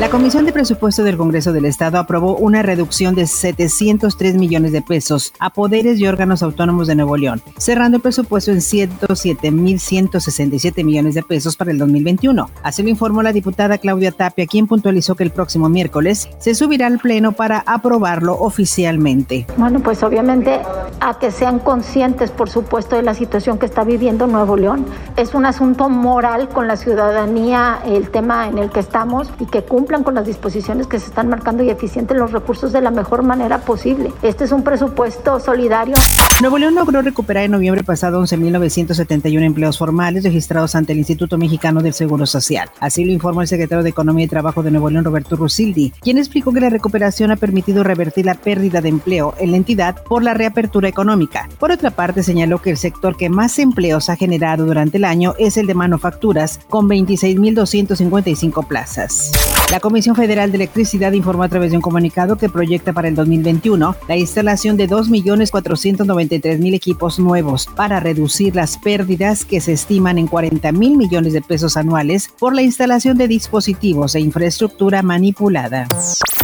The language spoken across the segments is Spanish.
La Comisión de Presupuesto del Congreso del Estado aprobó una reducción de 703 millones de pesos a poderes y órganos autónomos de Nuevo León, cerrando el presupuesto en 107.167 millones de pesos para el 2021. Así lo informó la diputada Claudia Tapia, quien puntualizó que el próximo miércoles se subirá al Pleno para aprobarlo oficialmente. Bueno, pues obviamente a que sean conscientes, por supuesto, de la situación que está viviendo Nuevo León. Es un asunto moral con la ciudadanía, el tema en el que estamos y que cumple con las disposiciones que se están marcando y eficienten los recursos de la mejor manera posible. Este es un presupuesto solidario. Nuevo León logró recuperar en noviembre pasado 11.971 empleos formales registrados ante el Instituto Mexicano del Seguro Social. Así lo informó el secretario de Economía y Trabajo de Nuevo León, Roberto Rusildi, quien explicó que la recuperación ha permitido revertir la pérdida de empleo en la entidad por la reapertura económica. Por otra parte, señaló que el sector que más empleos ha generado durante el año es el de manufacturas, con 26.255 plazas. La Comisión Federal de Electricidad informó a través de un comunicado que proyecta para el 2021 la instalación de 2.493.000 equipos nuevos para reducir las pérdidas que se estiman en 40 mil millones de pesos anuales por la instalación de dispositivos e infraestructura manipulada.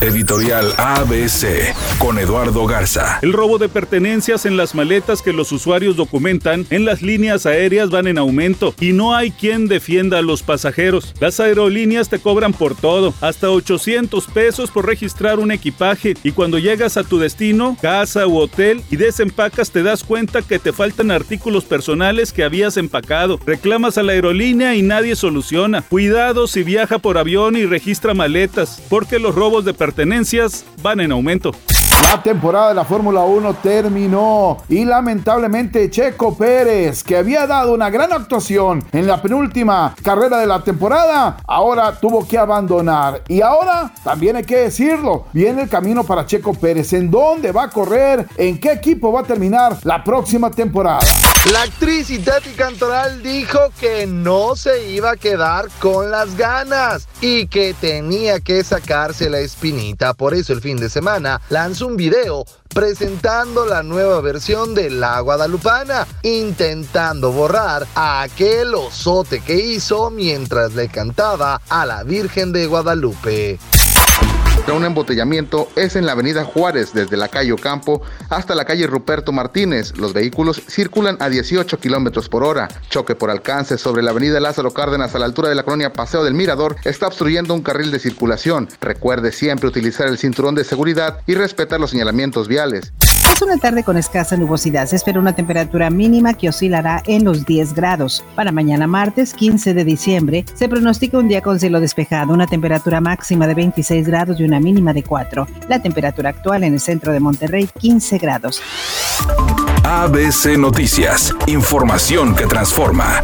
Editorial ABC con Eduardo Garza. El robo de pertenencias en las maletas que los usuarios documentan en las líneas aéreas van en aumento y no hay quien defienda a los pasajeros. Las aerolíneas te cobran por todo, hasta 800 pesos por registrar un equipaje y cuando llegas a tu destino, casa u hotel y desempacas te das cuenta que te faltan artículos personales que habías empacado. Reclamas a la aerolínea y nadie soluciona. Cuidado si viaja por avión y registra maletas, porque los robos de pertenencias pertenencias van en aumento. La temporada de la Fórmula 1 terminó y lamentablemente Checo Pérez, que había dado una gran actuación en la penúltima carrera de la temporada, ahora tuvo que abandonar. Y ahora, también hay que decirlo, viene el camino para Checo Pérez. ¿En dónde va a correr? ¿En qué equipo va a terminar la próxima temporada? La actriz Itati Cantoral dijo que no se iba a quedar con las ganas y que tenía que sacarse la espinita. Por eso el fin de semana lanzó un video presentando la nueva versión de La Guadalupana, intentando borrar a aquel osote que hizo mientras le cantaba a la Virgen de Guadalupe un embotellamiento es en la avenida Juárez, desde la calle Ocampo hasta la calle Ruperto Martínez. Los vehículos circulan a 18 kilómetros por hora. Choque por alcance sobre la avenida Lázaro Cárdenas a la altura de la colonia Paseo del Mirador está obstruyendo un carril de circulación. Recuerde siempre utilizar el cinturón de seguridad y respetar los señalamientos viales. Es una tarde con escasa nubosidad. Se espera una temperatura mínima que oscilará en los 10 grados. Para mañana martes 15 de diciembre se pronostica un día con cielo despejado, una temperatura máxima de 26 grados y una mínima de 4. La temperatura actual en el centro de Monterrey 15 grados. ABC Noticias, información que transforma.